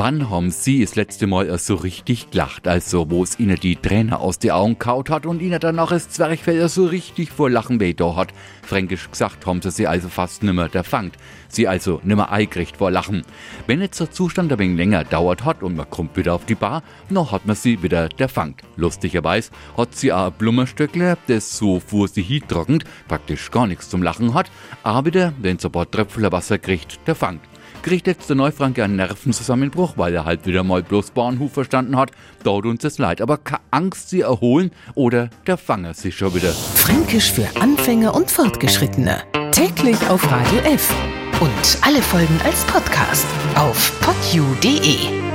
Wann haben Sie das letzte Mal so richtig gelacht, also wo es Ihnen die Träne aus den Augen kaut hat und Ihnen danach das Zwerchfell so richtig vor Lachen weh da hat? Fränkisch gesagt haben Sie sie also fast nimmer der Fangt. Sie also nimmer eingericht vor Lachen. Wenn jetzt der Zustand ein wenig länger dauert hat und man kommt wieder auf die Bar, noch hat man sie wieder der Fangt. Lustigerweise hat sie auch ein Blumenstückle, das so vor sie hintrockend praktisch gar nichts zum Lachen hat, aber wieder, wenn so ein paar Tröpfler Wasser kriegt, der Fangt kriegt jetzt der Neufranke einen Nervenzusammenbruch, weil er halt wieder mal bloß Bahnhof verstanden hat. Dort uns das leid, aber keine Angst, sie erholen oder der Fanger sich schon wieder. Fränkisch für Anfänger und Fortgeschrittene. Täglich auf Radio F. Und alle Folgen als Podcast auf podu.de.